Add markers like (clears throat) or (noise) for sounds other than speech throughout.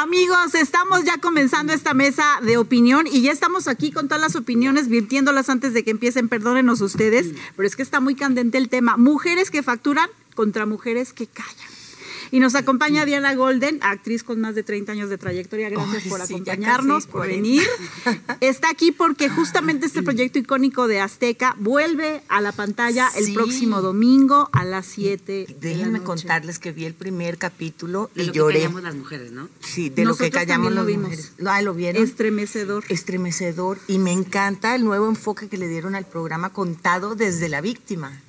Amigos, estamos ya comenzando esta mesa de opinión y ya estamos aquí con todas las opiniones, virtiéndolas antes de que empiecen, perdónenos ustedes, pero es que está muy candente el tema. Mujeres que facturan contra mujeres que callan. Y nos acompaña Diana Golden, actriz con más de 30 años de trayectoria. Gracias por acompañarnos, por venir. (laughs) Está aquí porque justamente este proyecto icónico de Azteca vuelve a la pantalla el próximo domingo a las 7. Déjenme contarles que vi el primer capítulo de y lo lloré. que callamos las mujeres, ¿no? Sí, de Nosotros lo que callamos lo las vimos. mujeres. Ah, ¿lo vieron? Estremecedor. Estremecedor. Y me encanta el nuevo enfoque que le dieron al programa contado desde la víctima.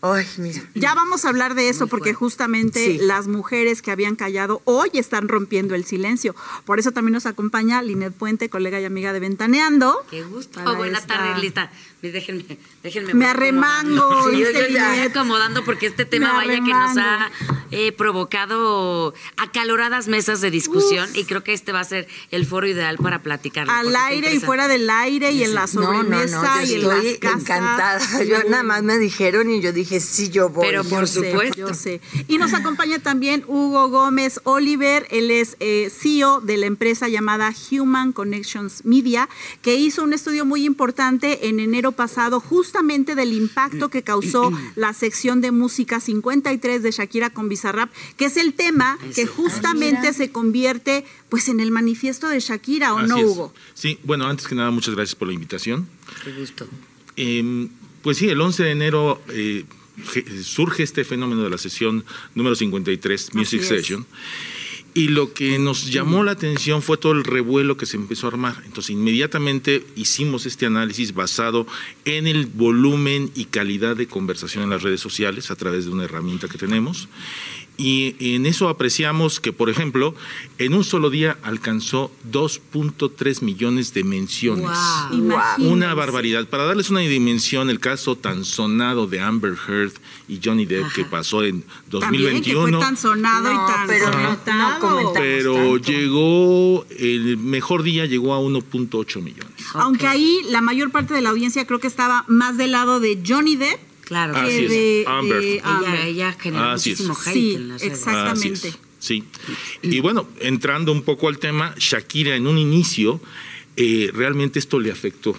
Ay, mira. Ya vamos a hablar de eso porque justamente Sí. las mujeres que habían callado hoy están rompiendo el silencio. Por eso también nos acompaña Linet Puente, colega y amiga de Ventaneando. Qué gusto. Para Buenas esta- tardes, lista. Déjenme, déjenme. Me arremango, Sí, yo ya Linet. acomodando porque este tema vaya que nos ha eh, provocado acaloradas mesas de discusión y creo que este va a ser el foro ideal para platicar. Al aire y fuera del aire y en la No, no, sobremesa y yo en las estoy casas. encantada. Yo nada más me dijeron y yo dije, sí, yo voy. Pero por Yo sé, supuesto. yo sé. Y nos acompaña también Hugo Gómez Oliver, él es eh, CEO de la empresa llamada Human Connections Media, que hizo un estudio muy importante en enero pasado justamente del impacto que causó la sección de música 53 de Shakira con Bizarrap, que es el tema que justamente se convierte pues en el manifiesto de Shakira, ¿o Así no, es. Hugo? Sí, bueno, antes que nada, muchas gracias por la invitación. Qué gusto. Eh, pues sí, el 11 de enero eh, ge- surge este fenómeno de la sesión número 53, Music es. Y lo que nos llamó la atención fue todo el revuelo que se empezó a armar. Entonces, inmediatamente hicimos este análisis basado en el volumen y calidad de conversación en las redes sociales a través de una herramienta que tenemos. Y en eso apreciamos que, por ejemplo, en un solo día alcanzó 2.3 millones de menciones. Wow. Una barbaridad. Para darles una dimensión, el caso tan sonado de Amber Heard y Johnny Depp que pasó en También que fue 2021. tan sonado No, y tan pero no- no pero tanto. llegó, el mejor día llegó a 1.8 millones. Aunque ahí la mayor parte de la audiencia creo que estaba más del lado de Johnny Depp Claro. que Así es, de, Amber. de Ella, Amber. ella generó Así es. muchísimo hate Sí, en las redes. Exactamente. Así es, Sí. Y bueno, entrando un poco al tema, Shakira en un inicio, eh, realmente esto le afectó.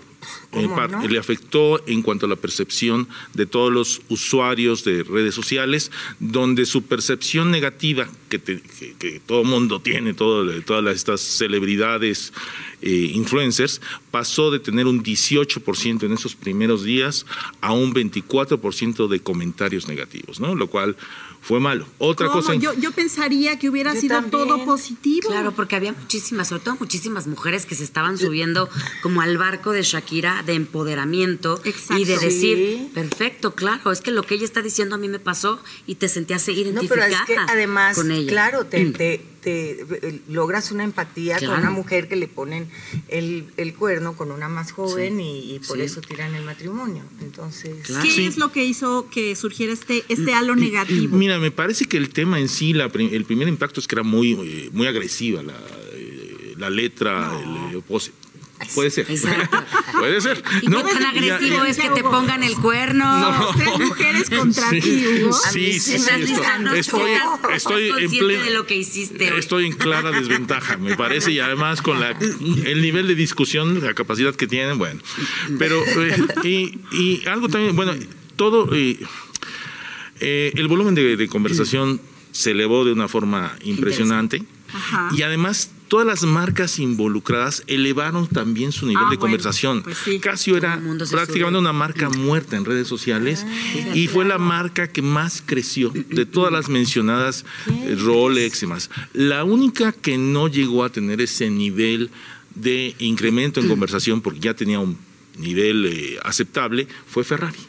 ¿Cómo En par- no? Le afectó en cuanto a la percepción de todos los usuarios de redes sociales, donde su percepción negativa que, te- que- que todo mundo tiene, todo- todas las- estas celebridades, eh, influencers, pasó de tener un 18% en esos primeros días a un 24% de comentarios negativos, ¿no? Lo cual fue malo. Otra ¿Cómo? cosa. Yo, yo pensaría que hubiera Yo sido también. todo positivo. Claro, porque había muchísimas, sobre todo muchísimas mujeres que se estaban subiendo como al barco de Shakira de empoderamiento Exacto. y de decir, Sí. perfecto, claro, es que lo que ella está diciendo a mí me pasó y te sentías No, identificada pero es que además, con ella. claro, te, Mm. te- te, eh, logras una empatía Claro. con una mujer que le ponen el, el cuerno con una más joven y, y por Sí. eso tiran el matrimonio. Entonces, Claro. ¿Qué Sí. es lo que hizo que surgiera este, este halo negativo? Mira, me parece que el tema en sí, la el primer impacto es que era muy, eh, muy agresiva la, eh, la letra, el, eh, pose- Puede ser. Exacto. (laughs) Puede ser. ¿Y ¿no? qué tan Ya- agresivo es que te pongan el cuerno? Tres mujeres contra Sí. ti, Hugo. Sí, sí estoy- en pleno- de lo que hiciste hoy. Estoy en clara desventaja, me parece, y además con la, el nivel de discusión, la capacidad que tienen, bueno. Pero, eh, y, y algo también, bueno, todo, eh, eh, el volumen de, de conversación se elevó de una forma impresionante. Ajá. Y además, todas las marcas involucradas elevaron también su nivel Ah, de bueno, conversación. pues sí. Casio era prácticamente sube. una marca muerta en redes sociales y fue la marca que más creció de todas las mencionadas, eh, Rolex y más. La única que no llegó a tener ese nivel de incremento en conversación porque ya tenía un nivel eh, aceptable fue Ferrari.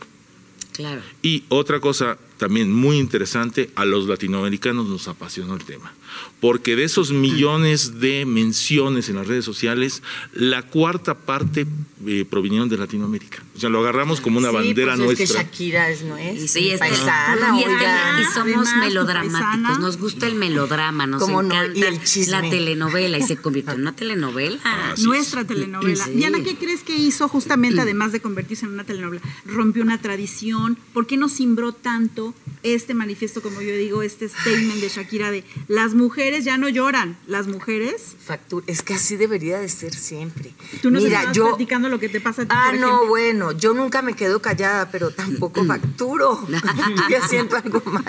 Claro. Y otra cosa también muy interesante, a los latinoamericanos nos apasionó el tema, porque de esos millones de menciones en las redes sociales, la cuarta parte eh, provinieron de Latinoamérica. O sea, lo agarramos como una Sí, bandera pues es que nuestra. Shakira es, no es Sí, este- paisana, y, oiga. y somos Además, melodramáticos, paisana. nos gusta el melodrama, nos ¿Cómo no? encanta Y el chisme. la telenovela y se convirtió en una telenovela. (laughs) Así Nuestra es. telenovela. Sí. Diana, ¿qué crees que hizo justamente, además de convertirse en una telenovela? Rompió una tradición. ¿Por qué nos cimbró tanto manifiesto, este manifiesto, como yo digo, este statement de Shakira de las mujeres ya no lloran, las mujeres. Factura. Es que así debería de ser siempre. Tú nos Mira, yo. platicando lo que te pasa a ti, Ah, por no, bueno, yo nunca me quedo callada, pero tampoco facturo. (laughs) yo siento algo mal.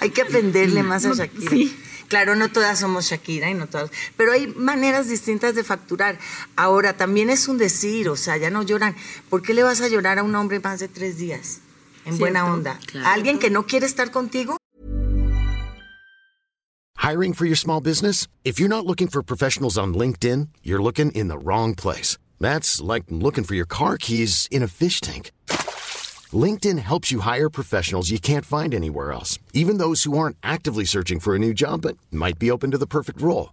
Hay que aprenderle más a No, Shakira. sí. Claro, no todas somos Shakira y no todas, pero hay maneras distintas de facturar. Ahora, también es un decir, o sea, ya no lloran. ¿Por qué le vas a llorar a un hombre más de tres días? En buena onda. Claro. Alguien que no quiere estar contigo? Hiring for your small business? If you're not looking for professionals on LinkedIn, you're looking in the wrong place. That's like looking for your car keys in a fish tank. LinkedIn helps you hire professionals you can't find anywhere else, even those who aren't actively searching for a new job but might be open to the perfect role.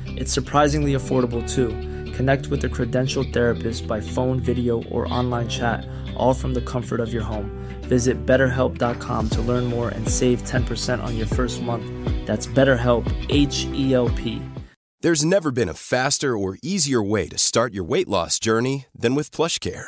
It's surprisingly affordable too. Connect with a credentialed therapist by phone, video, or online chat, all from the comfort of your home. Visit betterhelp.com to learn more and save 10% on your first month. That's BetterHelp, H E L P. There's never been a faster or easier way to start your weight loss journey than with PlushCare.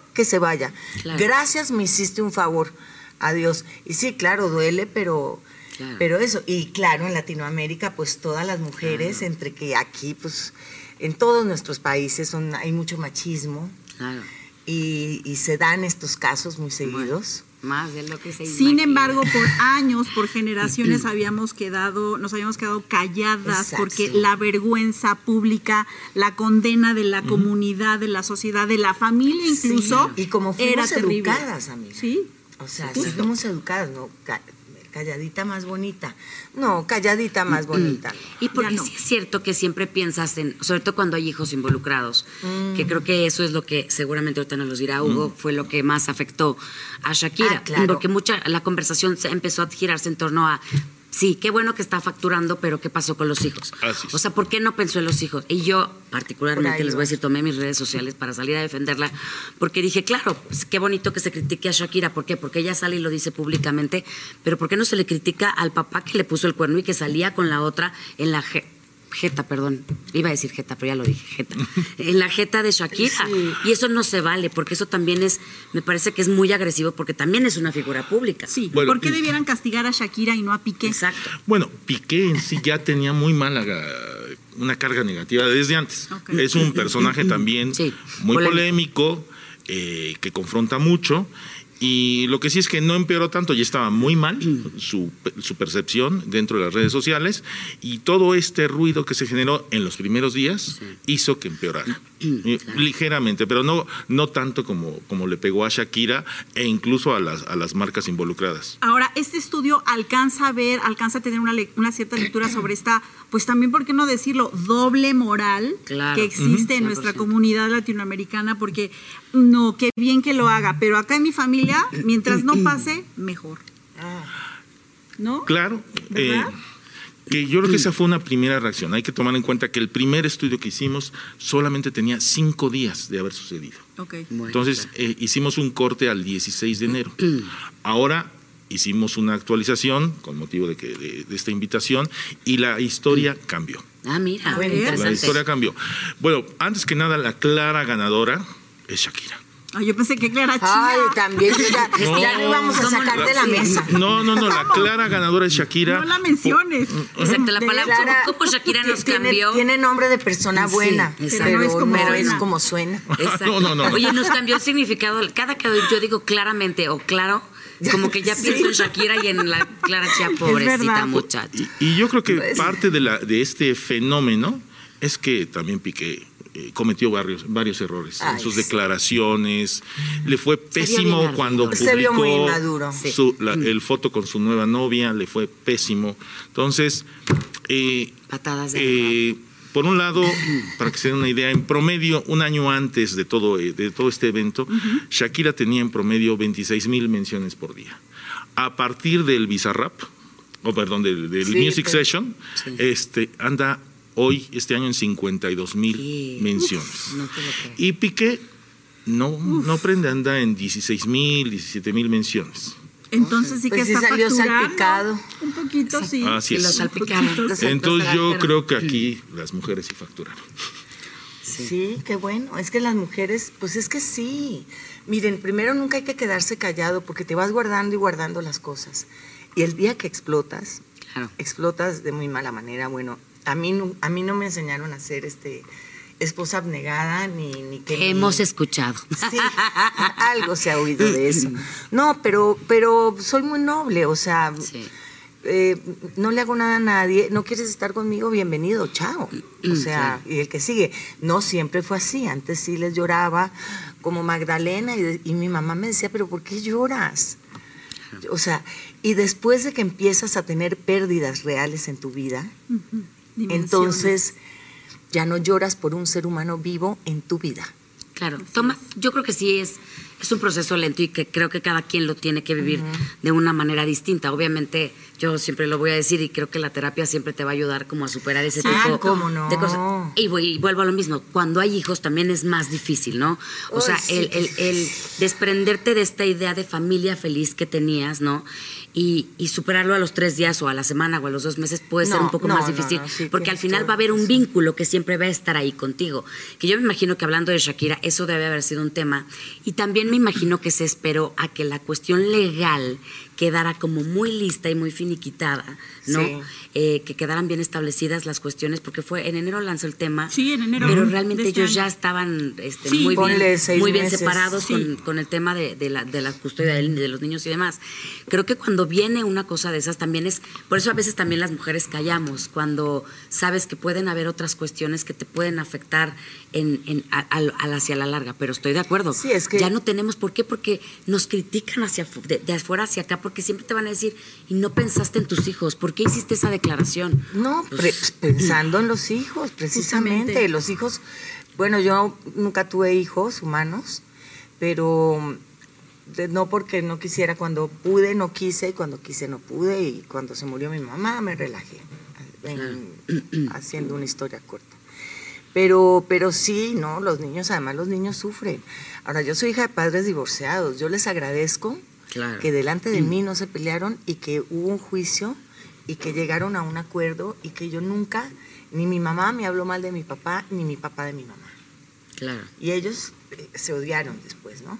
que se vaya. Claro. Gracias, me hiciste un favor. Adiós. Y sí, claro, duele, pero, Claro. pero eso. Y claro, en Latinoamérica, pues todas las mujeres, entre que aquí, pues en todos nuestros países son, hay mucho machismo Claro. y, y se dan estos casos muy seguidos. Más de lo que se Sin imagina. embargo, por (laughs) años, por generaciones habíamos quedado, nos habíamos quedado calladas Exacto. porque la vergüenza pública, la condena de la comunidad, de la sociedad, de la familia incluso, Sí, y como era fuimos terrible. educadas, amiga. Sí. O sea, sí fuimos educadas, ¿no? Ca- calladita más bonita. No, calladita más bonita. Y porque no. sí es cierto que siempre piensas en, sobre todo cuando hay hijos involucrados, Mm. que creo que eso es lo que seguramente ahorita nos los dirá Hugo, fue lo que más afectó a Shakira. Ah, claro. Porque mucha, la conversación se empezó a girarse en torno a, sí, qué bueno que está facturando, pero ¿qué pasó con los hijos? Así es. O sea, ¿por qué no pensó en los hijos? Y yo, particularmente, les voy a decir, tomé mis redes sociales para salir a defenderla, porque dije, claro, pues, qué bonito que se critique a Shakira. ¿Por qué? Porque ella sale y lo dice públicamente, pero ¿por qué no se le critica al papá que le puso el cuerno y que salía con la otra en la... je- Jeta, perdón. Iba a decir jeta, pero ya lo dije, jeta. En la jeta de Shakira. Y eso no se vale, porque eso también es, me parece que es muy agresivo, porque también es una figura pública. Sí, Bueno, ¿por qué y- debieran castigar a Shakira y no a Piqué? Exacto. Bueno, Piqué en sí ya tenía muy mala una carga negativa desde antes. Ok. Es un personaje también Sí, muy polémico. polémico, eh, que confronta mucho. Y lo que sí es que no empeoró tanto, ya estaba muy mal su, su percepción dentro de las redes sociales y todo este ruido que se generó en los primeros días hizo que empeorara. (clears throat) Eh, Ligeramente, pero no, no tanto como, como le pegó a Shakira e incluso a las, a las marcas involucradas. Ahora, este estudio alcanza a ver, alcanza a tener una, una cierta lectura sobre esta, pues también, ¿por qué no decirlo? Doble moral Claro. que existe en nuestra 100%. comunidad latinoamericana, porque no, qué bien que lo haga, pero acá en mi familia, mientras no pase, mejor. ¿No? Claro. ¿Verdad? eh, que yo creo que esa fue una primera reacción. Hay que tomar en cuenta que el primer estudio que hicimos solamente tenía cinco días de haber sucedido. Ok. Bueno, Entonces eh, hicimos un corte al 16 de enero. (clears throat) Ahora hicimos una actualización con motivo de, que, de, de esta invitación y la historia cambió. Ah, mira, ver. La interesante. historia cambió. Bueno, antes que nada, la clara ganadora es Shakira. Ay, yo pensé que Clara Ay, Chía. también, yo ya, (laughs) No. ya lo íbamos a ¿Cómo sacar no? de la Sí. mesa. No, no, no, la (laughs) clara ganadora es Shakira. No la menciones. Exacto, la palabra- Clara, ¿Cómo Shakira nos tiene- cambió? Tiene nombre de persona Sí, buena, exacto. pero no es como no suena. es como suena. Exacto. No, no, no. Oye, nos cambió el significado. Cada que yo digo claramente o claro, Como que ya pienso en Shakira y en la Clara Chia, pobrecita muchacha. Y, y yo creo que Pues- parte de, la, de este fenómeno es que también Piqué eh, cometió varios, varios errores en sus sí. declaraciones. Le fue pésimo cuando Se vio muy publicó inmaduro. Sí. su- la- el foto con su nueva novia, le fue pésimo. Entonces, eh, Patadas de eh, por un lado, (coughs) para que se den una idea, en promedio, un año antes de todo, eh, de todo este evento, Shakira tenía en promedio 26 mil menciones por día. A partir del Bizarrap, o perdón, del, del Sí, Music pero- Session, este, anda hoy, este año, en 52 mil Sí. menciones. No. Y Piqué no, no prende, anda en 16 mil, 17 mil menciones. Entonces sí Pues que sí está salió salpicado. Un poquito, sí. Así Y lo es. salpicaron. Sí. Entonces yo creo que aquí las mujeres sí facturaron. Sí. qué bueno. Es que las mujeres, pues es que sí. Miren, primero nunca hay que quedarse callado porque te vas guardando y guardando las cosas. Y el día que explotas, Claro. explotas de muy mala manera. Bueno, a mí, no- a mí no me enseñaron a ser este, esposa abnegada ni, ni que... Hemos escuchado. Sí, algo se ha oído de eso. (laughs) No, pero, pero soy muy noble, o sea, Sí. eh, no le hago nada a nadie, no quieres estar conmigo, bienvenido, chao. O sea, y el que sigue, no siempre fue así, antes sí les lloraba como Magdalena y, mi mamá me decía, pero ¿por qué lloras? O sea, y después de que empiezas a tener pérdidas reales en tu vida, entonces ya no lloras por un ser humano vivo en tu vida. Claro, toma, yo creo que sí es, es un proceso lento y que creo que cada quien lo tiene que vivir de una manera distinta. Obviamente, yo siempre lo voy a decir y creo que la terapia siempre te va a ayudar como a superar ese Ah, tipo cómo no. de cosas. Y, voy- y vuelvo a lo mismo, cuando hay hijos también es más difícil, ¿no? O sea, sí, el, qué el- el desprenderte de esta idea de familia feliz que tenías, ¿no? Y, y superarlo a los tres días o a la semana o a los dos meses puede ser un poco no, más difícil, sí, porque al final va a haber un vínculo que siempre va a estar ahí contigo. Que yo me imagino que hablando de Shakira, eso debe haber sido un tema. Y también me imagino que se esperó a que la cuestión legal quedara como muy lista y muy finiquitada, ¿no? Sí. Eh, que quedaran bien establecidas las cuestiones, porque fue en enero lanzó el tema. Sí, en enero Pero realmente este ellos año. ya estaban este, Sí, muy, bien, muy bien meses. separados Sí. con, con el tema de, de la, de la custodia de los niños y demás. Creo que cuando viene una cosa de esas también es, por eso a veces también las mujeres callamos, cuando sabes que pueden haber otras cuestiones que te pueden afectar en, a- hacia la larga, pero estoy de acuerdo. Sí, es que- Ya no tenemos, ¿por qué? Porque nos critican hacia de, de afuera hacia acá, porque siempre te van a decir, y no pensaste en tus hijos, ¿por qué hiciste esa declaración? No, Pues, pensando en los hijos, (clears throat) precisamente. Justamente. Los hijos, bueno, yo nunca tuve hijos humanos, pero no porque no quisiera, cuando pude no quise, y cuando quise no pude, y cuando se murió mi mamá me relajé, en- (clears throat) haciendo una historia corta. Pero, pero sí, ¿no? Los niños, además los niños sufren. Ahora, yo soy hija de padres divorciados, yo les agradezco Claro. que delante de mí no se pelearon y que hubo un juicio y que llegaron a un acuerdo y que yo nunca, ni mi mamá me habló mal de mi papá, ni mi papá de mi mamá. Claro. Y ellos eh, se odiaron después, ¿no?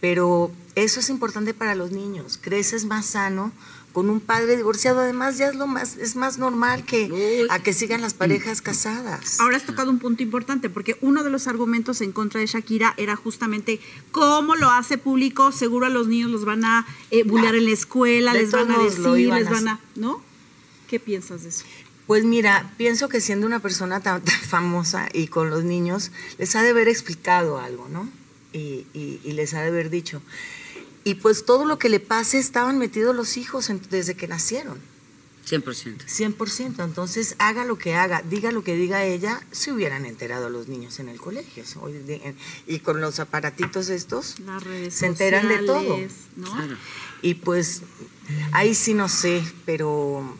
Pero eso es importante para los niños. Creces más sano con un padre divorciado. Además, ya es lo más, es más normal que a que sigan las parejas casadas. Ahora has tocado un punto importante, porque uno de los argumentos en contra de Shakira era justamente cómo lo hace público, seguro a los niños los van a eh, bullear en la escuela, De les van a decir, les van a... ¿No? ¿Qué piensas de eso? Pues mira, pienso que siendo una persona tan, tan famosa y con los niños, les ha de haber explicado algo, ¿no? Y, y- y les ha de haber dicho. Y pues todo lo que le pase estaban metidos los hijos en- desde que nacieron, 100%. 100%. Entonces, haga lo que haga, diga lo que diga ella, se hubieran enterado los niños en el colegio. Y con los aparatitos estos, Las redes se enteran de todo. ¿no? Claro. Y pues ahí sí no sé, pero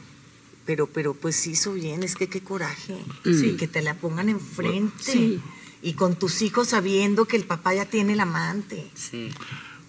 pero pero pues hizo bien, es que qué coraje. Sí. Que te la pongan enfrente. Sí. Y con tus hijos sabiendo que el papá ya tiene el amante. Sí.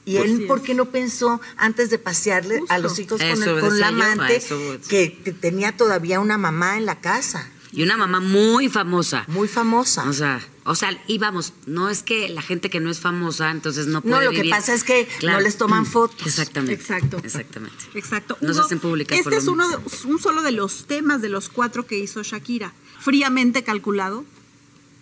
Y Pues él, sí ¿por qué no pensó antes de pasearle a los hijos con, el, con la yo, amante que, que tenía todavía una mamá en la casa, Y una mamá muy famosa. muy famosa? O sea, o sea, y vamos, no es que la gente que no es famosa, entonces no puede No, lo que pasa es que no les toman (clears throat) fotos. Exactamente. Exacto. Exactamente. Exacto. No se hacen públicas Este es uno de- un solo de los temas de los cuatro que hizo Shakira. Fríamente calculado.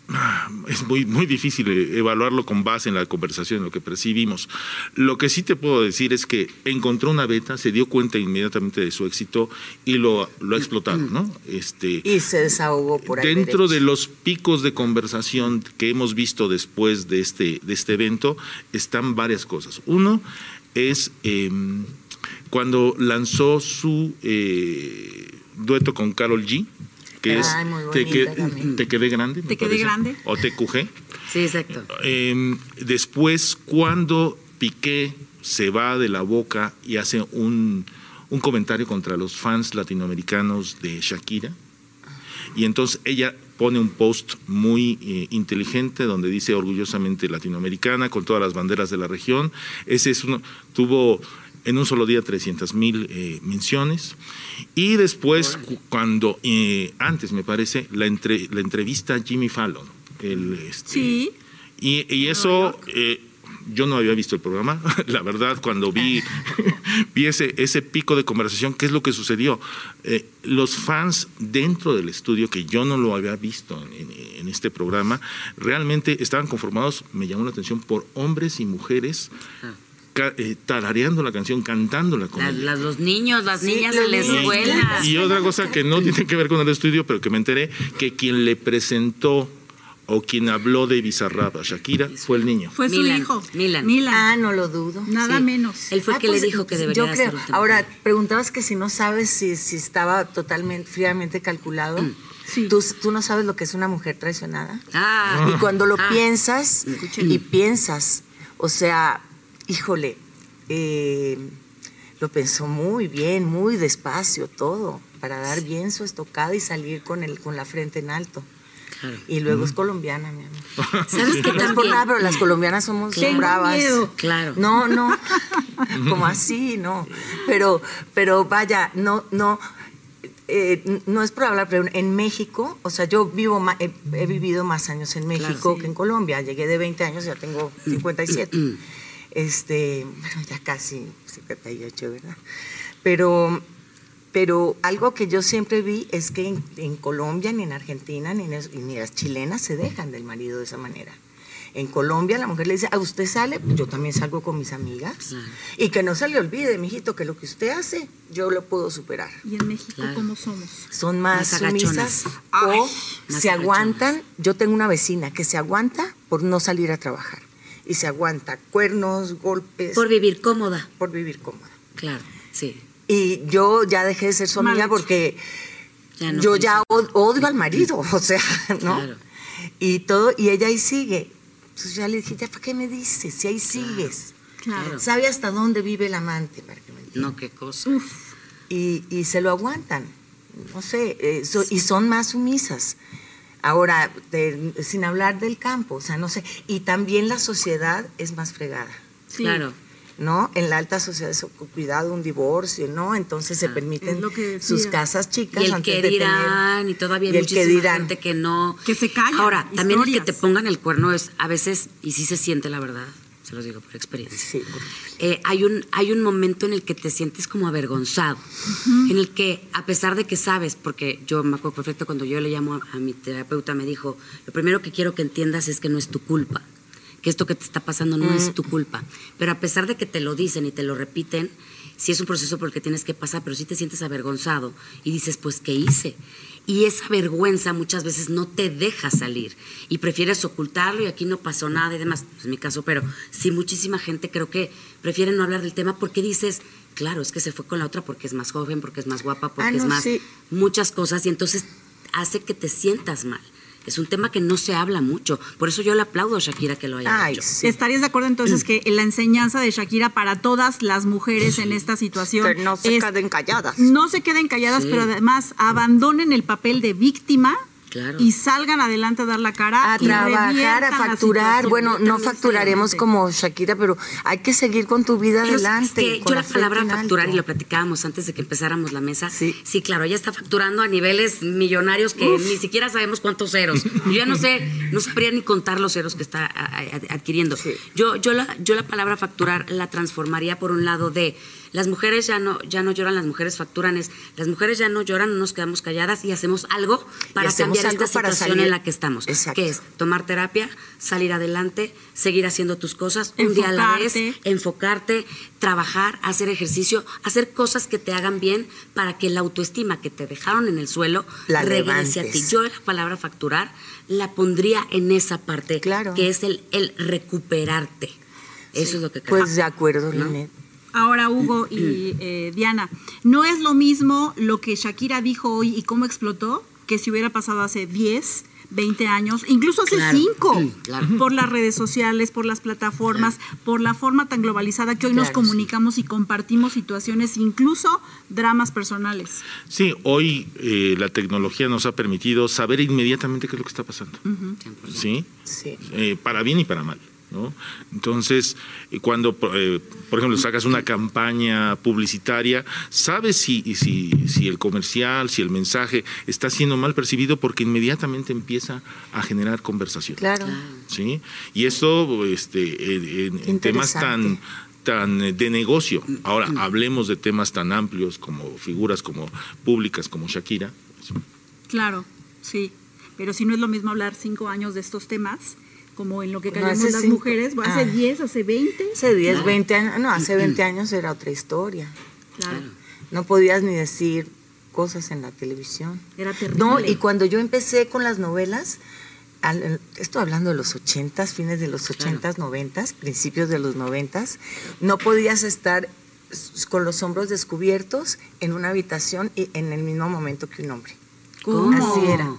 (sighs) es muy, muy difícil eh, evaluarlo con base en la conversación, en lo que percibimos. Lo que sí te puedo decir es que encontró una beta, se dio cuenta inmediatamente de su éxito y lo, lo ha explotado, ¿no? Este, Y se desahogó por ahí. Dentro derecho. de los picos de conversación que hemos visto después de este, de este evento están varias cosas. Uno es eh, cuando lanzó su eh, dueto con Carol G, que es Ay, te. Te quedé grande. me Te quedé parece, grande. O TQG. Sí, exacto. Eh, después, cuando Piqué se va de la boca y hace un, un comentario contra los fans latinoamericanos de Shakira, y entonces ella pone un post muy eh, inteligente donde dice orgullosamente latinoamericana con todas las banderas de la región. Ese es uno, tuvo en un solo día 300 mil eh, menciones. Y después, cu- cuando, eh, antes me parece, la, entre- la entrevista a Jimmy Fallon. El, este, Sí. y, y eso, eh, yo no había visto el programa, (laughs) la verdad, cuando vi, (laughs) vi ese, ese pico de conversación, ¿qué es lo que sucedió? Eh, los fans dentro del estudio, que yo no lo había visto en, en- en este programa, realmente estaban conformados, me llamó la atención, por hombres y mujeres eh, tarareando la canción, cantándola con Las- ella. las- los niños, las Sí, niñas en la escuela. Y otra cosa que no tiene que ver con el estudio, pero que me enteré, que quien le presentó o quien habló de Bizarrap a Shakira fue el niño. Fue su Milan, hijo. Milan. Ah, no lo dudo. Nada Sí. menos. Él fue el Ah, que pues, le dijo que debería yo de creo. hacer un tema. Ahora, preguntabas que si no sabes si, si estaba totalmente, fríamente calculado. Mm. Sí. ¿Tú, tú no sabes lo que es una mujer traicionada. Ah, Y cuando lo Ah. piensas y piensas, o sea, híjole, eh, lo pensó muy bien, muy despacio todo, para dar bien su estocada y salir con, el, con la frente en alto. Claro. Y luego es colombiana, mi amor. (laughs) ¿Sabes qué No es por nada, pero las colombianas somos bravas. miedo. Claro. No, no, (laughs) como así, no. Pero, pero vaya, no, no, eh, no es por hablar, pero en México, o sea, yo vivo, ma- he, he vivido más años en México que en Colombia. Llegué de 20 años, ya tengo 57. (clears throat) Este, bueno, ya casi 58, ¿verdad? Pero, pero algo que yo siempre vi es que en, en Colombia, ni en Argentina, ni, en ni las chilenas se dejan del marido de esa manera. En Colombia la mujer le dice, ¿a usted sale? Pues yo también salgo con mis amigas. Claro. Y que no se le olvide, mijito, que lo que usted hace, yo lo puedo superar. ¿Y en México Claro. cómo somos? Son más, Más agachonas. sumisas Ay, o más se agachonas. aguantan. Yo tengo una vecina que se aguanta por no salir a trabajar. Y se aguanta cuernos, golpes, Por vivir cómoda. por vivir cómoda. Claro, sí. Y yo ya dejé de ser su amiga porque Ya no yo ya od- odio al marido, (laughs) o sea, ¿no? Claro. Y todo, y ella ahí sigue. Entonces ya le dije, ¿ya para qué me dices? Si ahí sigues. Claro. ¿Sabe hasta dónde vive el amante? Para que me entienda? No, qué cosa. y, y se lo aguantan. No sé, eh, so- y son más sumisas. Ahora, de- sin hablar del campo, o sea, no sé. Y también la sociedad es más fregada, Sí. Claro. ¿no? En la alta sociedad es cuidado, un divorcio, ¿no? Entonces se permiten que decía. sus casas chicas. Y el antes que de dirán, tener- y todavía hay y el que muchísima dirán. gente que no. Que se callan, Ahora, también el que te pongan el cuerno es, a veces, y sí se siente la verdad, se los digo por experiencia. Sí, eh, hay, un, hay un momento en el que te sientes como avergonzado, en el que a pesar de que sabes, porque yo me acuerdo perfecto cuando yo le llamo a, a mi terapeuta, me dijo, lo primero que quiero que entiendas es que no es tu culpa, que esto que te está pasando no es tu culpa, pero a pesar de que te lo dicen y te lo repiten, sí es un proceso por el que tienes que pasar, pero sí te sientes avergonzado y dices, pues, ¿qué hice? Y esa vergüenza muchas veces no te deja salir y prefieres ocultarlo y aquí no pasó nada y demás. Es mi caso, pero sí muchísima gente creo que prefiere no hablar del tema porque dices, claro, es que se fue con la otra porque es más joven, porque es más guapa, porque Ah, es más sí. muchas cosas y entonces hace que te sientas mal. Es un tema que no se habla mucho. Por eso yo le aplaudo a Shakira que lo haya Ay, hecho. sí. ¿Estarías de acuerdo entonces que la enseñanza de Shakira para todas las mujeres en esta situación Que no se es queden calladas. no se queden calladas, Sí. pero además abandonen el papel de víctima Claro. y salgan adelante a dar la cara a y trabajar, a facturar. Bueno, no facturaremos como Shakira, pero hay que seguir con tu vida Pero adelante. yo la palabra facturar, y lo platicábamos antes de que empezáramos la mesa, Sí. sí, claro, ella está facturando a niveles millonarios que ni siquiera sabemos cuántos ceros. Yo ya no sé, no sabría ni contar los ceros que está adquiriendo. Sí. Yo, yo, la, yo la palabra facturar la transformaría por un lado de las mujeres ya no, ya no lloran, las mujeres facturan, es las mujeres ya no lloran, no nos quedamos calladas y hacemos algo para hacemos cambiar algo esta para situación salir. en la que estamos. Exacto. Que es tomar terapia, salir adelante, seguir haciendo tus cosas un día a la vez, Enfocarte. enfocarte, trabajar, hacer ejercicio, hacer cosas que te hagan bien para que la autoestima que te dejaron en el suelo La regrese a ti. Yo la palabra facturar la pondría en esa parte, Claro. que es el, el recuperarte. Eso es lo que creo. Pues de acuerdo, ¿No? Linet. Ahora, Hugo y eh, Diana, ¿no es lo mismo lo que Shakira dijo hoy y cómo explotó que si hubiera pasado hace 10, 20 años, incluso hace Claro, 5, mm, claro. por las redes sociales, por las plataformas, por la forma tan globalizada que hoy nos sí. comunicamos y compartimos situaciones, incluso dramas personales? Sí, hoy eh, la tecnología nos ha permitido saber inmediatamente qué es lo que está pasando. ¿Sí? Sí. Eh, para bien y para mal. ¿No? Entonces, eh, cuando, eh, por ejemplo, sacas una campaña publicitaria, sabes si, si, si el comercial, si el mensaje está siendo mal percibido porque inmediatamente empieza a generar conversación. Claro. ¿sí? Y esto este, en, en- temas tan, tan eh, de negocio. Ahora, hablemos de temas tan amplios como figuras como públicas como Shakira. Claro, sí. Pero si no es lo mismo hablar cinco años de estos temas, como en lo que No, callamos hace las cinco- mujeres, hace ah. 10, hace 20. Hace 10, 20 años, no, hace 20 años era otra historia. Claro, No podías ni decir cosas en la televisión. era terrible. No, y cuando yo empecé con las novelas, al- estoy hablando de los ochentas, fines de los ochentas, noventas, principios de los noventas, no podías estar con los hombros descubiertos en una habitación y en el mismo momento que un hombre. ¿Cómo? Así era.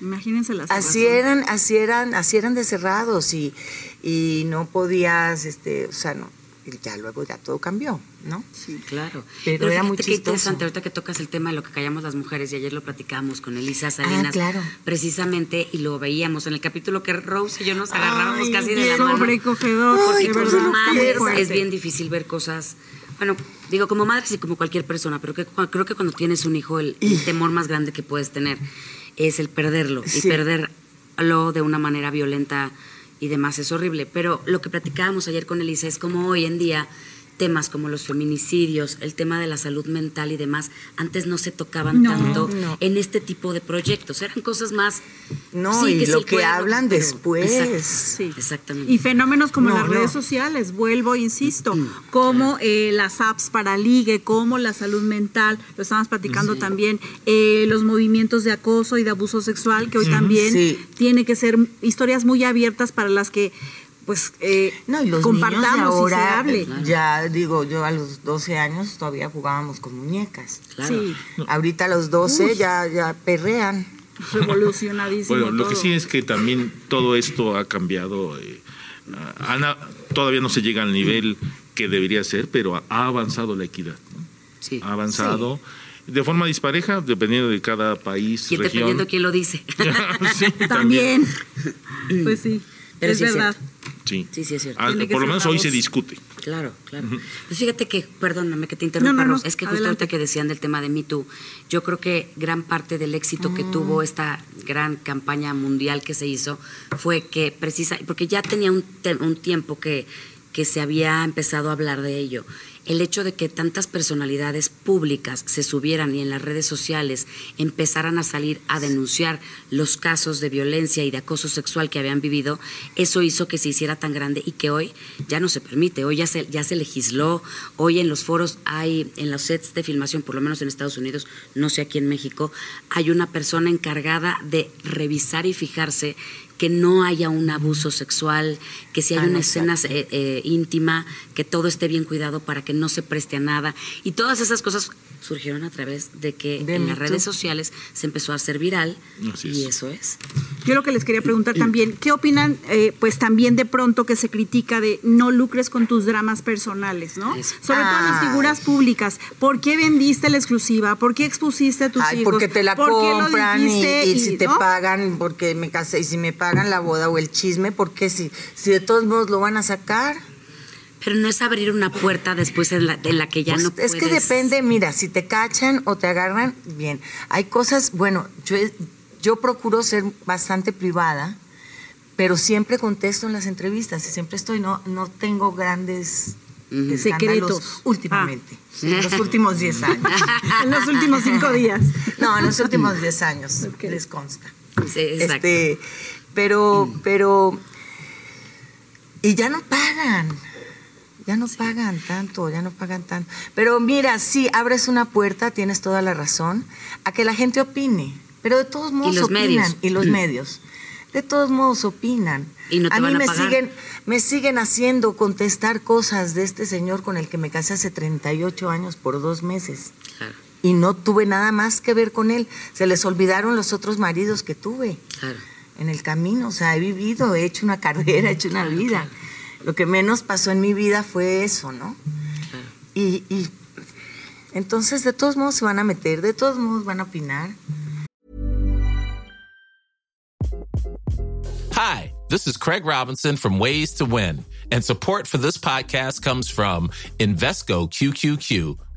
Imagínense las Así eran, así eran, así eran de cerrados y, y no podías, este, o sea, no, y ya luego ya todo cambió, ¿no? Sí, claro. Pero era muy qué chistoso. interesante ahorita que tocas el tema de lo que callamos las mujeres y ayer lo platicábamos con Elisa Salinas. Ah, claro. Precisamente y lo veíamos en el capítulo que Rose y yo nos agarrábamos Ay, casi de la Es mano. sobrecogedor, Porque verdad. como madres es bien difícil ver cosas. Bueno, digo, como madres y como cualquier persona, pero que, creo que cuando tienes un hijo, el, el temor más grande que puedes tener es el perderlo. Y perderlo de una manera violenta y demás es horrible. Pero lo que platicábamos ayer con Elisa es como hoy en día temas como los feminicidios, el tema de la salud mental y demás, antes no se tocaban No, tanto no. en este tipo de proyectos. Eran cosas más... No, sí, y lo que hablan pero- después. Exacto. Sí. Exactamente. Y fenómenos como No, las redes sociales, vuelvo, insisto, como eh, las apps para ligue, como la salud mental, lo estamos platicando también, eh, los movimientos de acoso y de abuso sexual, que hoy también Sí. tiene que ser historias muy abiertas para las que pues eh, No, y los compartamos niños de ahora, y se hable. eh, ya digo, yo a los 12 años todavía jugábamos con muñecas. Claro. Sí, Ahorita a los 12 ya, ya perrean. revolucionadísimo. Bueno, lo que sí es que también todo esto ha cambiado. eh, Ana, todavía no se llega al nivel que debería ser, pero ha- avanzado la equidad. ¿no? Sí. Ha avanzado de forma dispareja, dependiendo de cada país, Y región. dependiendo quién lo dice. (laughs) Sí, También. pues sí, Pero es sí es verdad. Sí. Sí, sí, es cierto. Ah, por lo menos hoy voz. se discute. Claro, claro. Pues fíjate que, perdóname que te interrumpa, No, no, no, es que justo adelante. ahorita que decían del tema de Me Too, yo creo que gran parte del éxito que tuvo esta gran campaña mundial que se hizo fue que precisa, porque ya tenía un, un tiempo que, que se había empezado a hablar de ello. El hecho de que tantas personalidades públicas se subieran y en las redes sociales empezaran a salir a denunciar los casos de violencia y de acoso sexual que habían vivido, eso hizo que se hiciera tan grande y que hoy ya no se permite, hoy ya se, ya se legisló, hoy en los foros hay, en los sets de filmación, por lo menos en Estados Unidos, no sé aquí en México, hay una persona encargada de revisar y fijarse que no haya un abuso sexual, que si hay Ah, una no, escena eh, eh, íntima, que todo esté bien cuidado para que no se preste a nada. Y todas esas cosas surgieron a través de que De en las redes sociales se empezó a hacer viral Así y es. eso es. Yo lo que les quería preguntar también, ¿qué opinan? eh, pues también de pronto que se critica de no lucres con tus dramas personales, ¿no? Eso. Sobre todo en las Ay. figuras públicas. ¿Por qué vendiste la exclusiva? ¿Por qué expusiste a tus Ay, hijos? porque te la ¿Por qué lo compran y, si te ¿no? pagan porque me casé y si me pagan la boda o el chisme, porque si, si de todos modos lo van a sacar. Pero no es abrir una puerta después en la, de la que ya Pues, no es puedes. que depende, mira, si te cachan o te agarran, bien. Hay cosas, bueno, yo, yo procuro ser bastante privada, pero siempre contesto en las entrevistas y siempre estoy, no, no tengo grandes de Secretos. últimamente, en los últimos 10 años. (laughs) en los últimos cinco días. No, en los últimos 10 años, les consta. Sí, exacto. Este, pero, pero, y ya no pagan, ya no pagan tanto, ya no pagan tanto. Pero mira, sí, abres una puerta, tienes toda la razón, a que la gente opine, pero de todos modos los opinan. medios. Y los medios. De todos modos opinan. Y no te a mí van a me pagar. siguen, me siguen haciendo contestar cosas de este señor con el que me casé hace 38 años por dos meses Claro, y no tuve nada más que ver con él. Se les olvidaron los otros maridos que tuve claro. en el camino. O sea, he vivido, he hecho una carrera, he hecho una vida. Lo que menos pasó en mi vida fue eso, ¿no? Y, y entonces, de todos modos se van a meter, de todos modos van a opinar. Hi, this is Craig Robinson from Ways to Win, and support for this podcast comes from Invesco QQQ,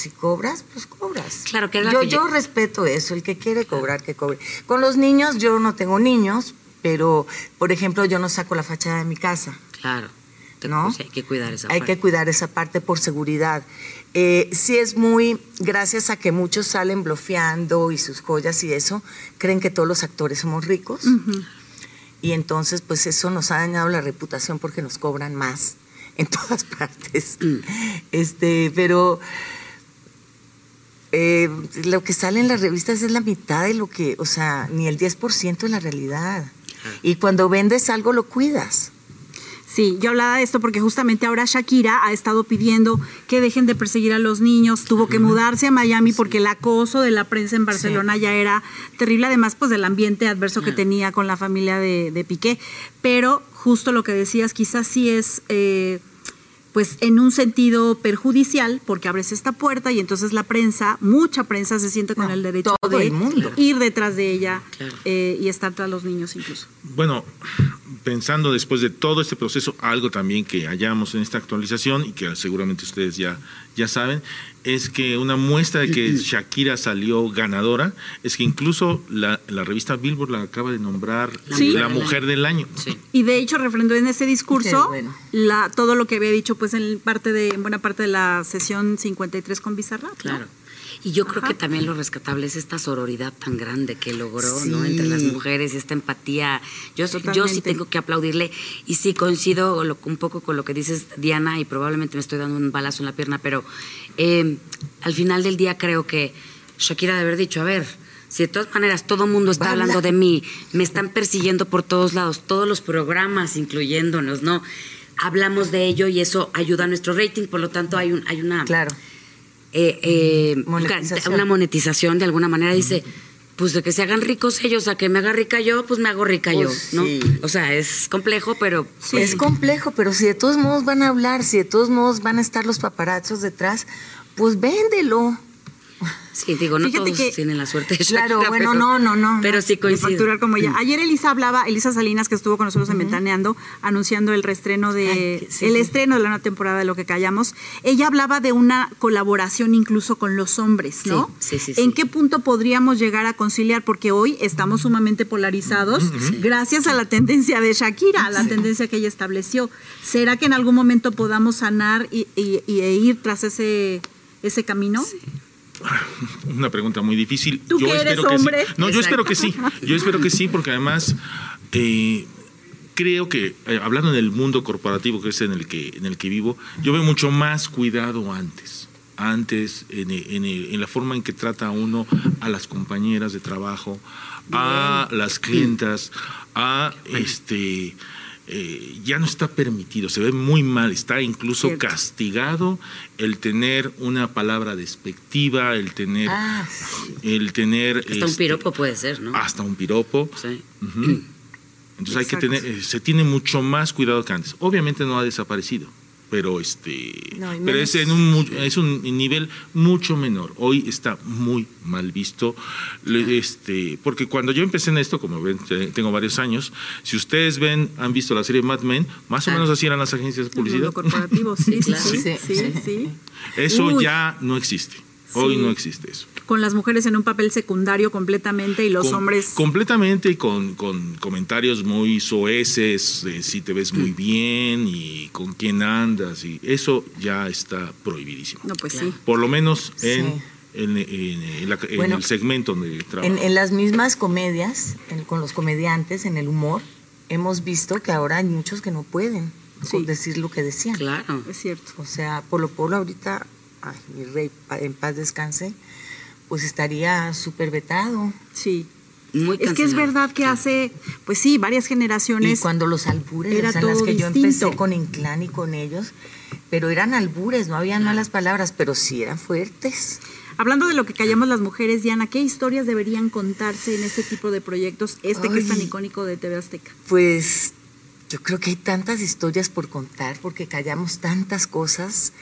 Si cobras, pues cobras. Claro, que es la yo, que yo respeto eso, el que quiere cobrar, que cobre. Con los niños, yo no tengo niños, pero, por ejemplo, yo no saco la fachada de mi casa. Claro. ¿No? pues, hay que cuidar esa Hay parte. que cuidar esa parte por seguridad. Eh, sí es muy, gracias a que muchos salen blofeando y sus joyas y eso, creen que todos los actores somos ricos. Y entonces, pues eso nos ha dañado la reputación porque nos cobran más en (laughs) todas partes. Este, pero eh, lo que sale en las revistas es la mitad de lo que, o sea, ni el 10% es la realidad. Y cuando vendes algo lo cuidas. Sí, yo hablaba de esto porque justamente ahora Shakira ha estado pidiendo que dejen de perseguir a los niños, tuvo que mudarse a Miami porque el acoso de la prensa en Barcelona ya era terrible, además pues del ambiente adverso que tenía con la familia de, de Piqué, pero justo lo que decías, quizás sí es... eh, pues en un sentido perjudicial, porque abres esta puerta y entonces la prensa, mucha prensa se siente con No, el derecho todo de el mundo. ir detrás de ella Claro. eh, y estar tras los niños incluso. Bueno, pensando después de todo este proceso, algo también que hallamos en esta actualización y que seguramente ustedes ya, ya saben, es que una muestra de que Shakira salió ganadora es que incluso la, la revista Billboard la acaba de nombrar Sí. la mujer del año. Sí. Y de hecho refrendó en ese discurso bueno. la, todo lo que había dicho pues en parte de en buena parte de la sesión 53 con Bizarrap. ¿no? Y yo creo Ajá. que también lo rescatable es esta sororidad tan grande que logró, ¿no? Entre las mujeres, esta empatía. Yo, yo sí tengo que aplaudirle y sí coincido lo- un poco con lo que dices, Diana, y probablemente me estoy dando un balazo en la pierna, pero eh, al final del día creo que Shakira de haber dicho, a ver, si de todas maneras todo el mundo está hablando de mí, me están persiguiendo por todos lados, todos los programas incluyéndonos, ¿no? Hablamos de ello y eso ayuda a nuestro rating, por lo tanto hay, un, hay una Claro. Eh, eh, Monetización. una monetización de alguna manera. Dice, pues de que se hagan ricos ellos, a que me haga rica yo, pues me hago rica Pues yo, ¿no? sí. O sea, es complejo, pero Es complejo, pero si de todos modos van a hablar, si de todos modos van a estar los paparazos detrás, pues véndelo. Sí, digo, no Fíjate todos que- tienen la suerte de Claro, Shakira, bueno, pero- no, no, no, Pero sí de coincide. facturar como ella. Ayer Elisa hablaba, Elisa Salinas, que estuvo con nosotros en Ventaneando, anunciando el reestreno de, Ay, sí, el sí. estreno de la nueva temporada de Lo que callamos. Ella hablaba de una colaboración incluso con los hombres, ¿no? Sí, sí, sí, ¿En sí. qué punto podríamos llegar a conciliar? Porque hoy estamos sumamente polarizados gracias a la tendencia de Shakira, a la tendencia que ella estableció. ¿Será que en algún momento podamos sanar y, y- y- e ir tras ese, ese camino? (laughs) Una pregunta muy difícil. Tú que eres espero que sí. No, yo espero que sí. Yo espero que sí, porque además eh, creo que, eh, hablando en el mundo corporativo, que es en el que, en el que vivo, yo veo mucho más cuidado antes. Antes, en, en- en la forma en que trata uno a las compañeras de trabajo, a las clientas, a este. Eh, ya no está permitido, se ve muy mal, está incluso Cierto. castigado el tener una palabra despectiva, el tener, Ah, sí. el tener Hasta un este, piropo puede ser, ¿no? hasta un piropo. Sí. (clears throat) Entonces hay que tener, eh, se tiene mucho más cuidado que antes. Obviamente no ha desaparecido, pero este, No, pero es en un es un nivel mucho menor. Hoy está muy mal visto, este, porque cuando yo empecé en esto, como ven, te- tengo varios años. Si ustedes ven, han visto la serie Mad Men, más o Ah. menos así eran las agencias de publicidad. corporativo, sí, (laughs) sí, claro. sí, Sí, sí, sí. sí. Eso Uy. ya no existe. Hoy Sí. no existe eso. Con las mujeres en un papel secundario completamente y los hombres Completamente y con, con comentarios muy soeces, de si te ves Mm. muy bien y con quién andas, y eso ya está prohibidísimo. No, pues Claro. sí. Por lo menos en, Sí. en- en- en la- en Bueno, el segmento donde trabajo. En, en las mismas comedias, en- con los comediantes, en el humor, hemos visto que ahora hay muchos que no pueden Sí. decir lo que decían. Claro. Es cierto. O sea, Polo Polo ahorita, ay, mi rey, en paz descanse, pues estaría súper vetado. Sí. Muy Es que es verdad que hace, pues sí, varias Y generaciones. cuando los albures, era o sea, las que yo empecé con Inclán y con ellos, pero eran albures, no habían malas palabras, pero sí eran fuertes. Hablando de lo que callamos las mujeres, Diana, ¿qué historias deberían contarse en este tipo de proyectos? Este que es tan icónico de TV Azteca. Pues yo creo que hay tantas historias por contar porque callamos tantas cosas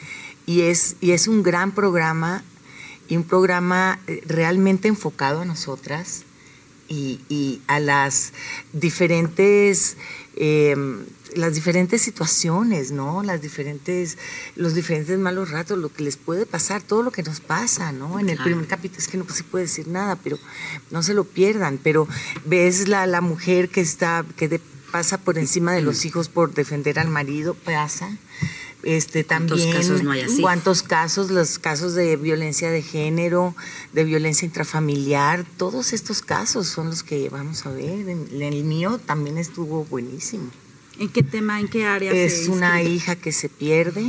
y es, y es un gran programa y un programa eh, realmente enfocado a nosotras y, y a las diferentes eh, las diferentes situaciones, ¿no? Las diferentes, los diferentes malos ratos, lo que les puede pasar, todo lo que nos pasa, ¿no? En el primer capítulo es que no se puede decir nada, pero no se lo pierdan. Pero ves la, la mujer que está, que de- pasa por encima de los hijos por defender al marido, pasa. Este ¿Cuántos también casos no hay así? cuántos casos, los casos de violencia de género, de violencia intrafamiliar, todos estos casos son los que vamos a ver. En- el mío también estuvo buenísimo. ¿En qué tema, en qué área? se Es una hija que se pierde